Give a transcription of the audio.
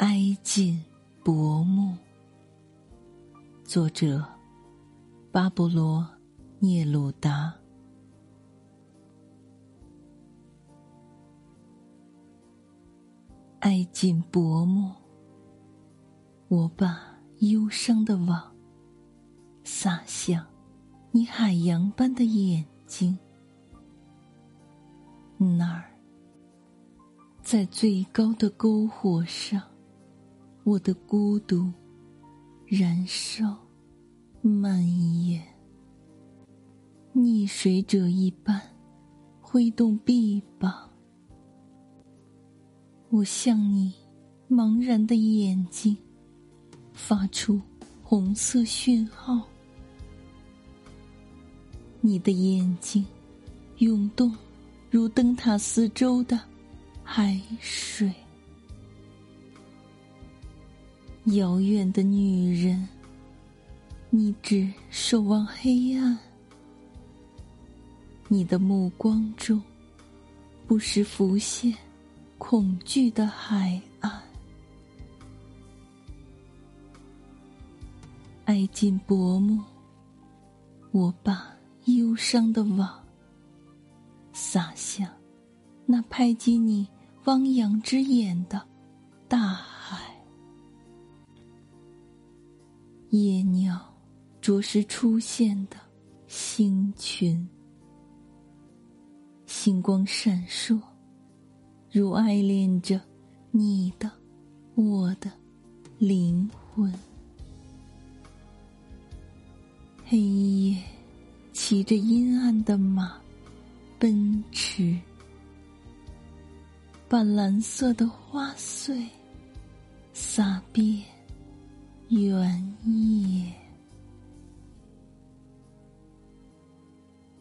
哀尽薄暮。作者：巴勃罗·聂鲁达。哀尽薄暮，我把忧伤的网撒向你海洋般的眼睛。那儿，在最高的篝火上，我的孤独燃烧、蔓延，溺水者一般挥动臂膀。我向你茫然的眼睛发出红色讯号，你的眼睛涌动。如灯塔四周的海水，遥远的女人，你只守望黑暗。你的目光中，不时浮现恐惧的海岸。爱尽薄暮，我把忧伤的网。撒向那拍击你汪洋之眼的大海。着实出现的星群，星光闪烁，如爱恋着你的、我的灵魂。黑夜骑着阴暗的马。奔驰，把蓝色的花穗洒遍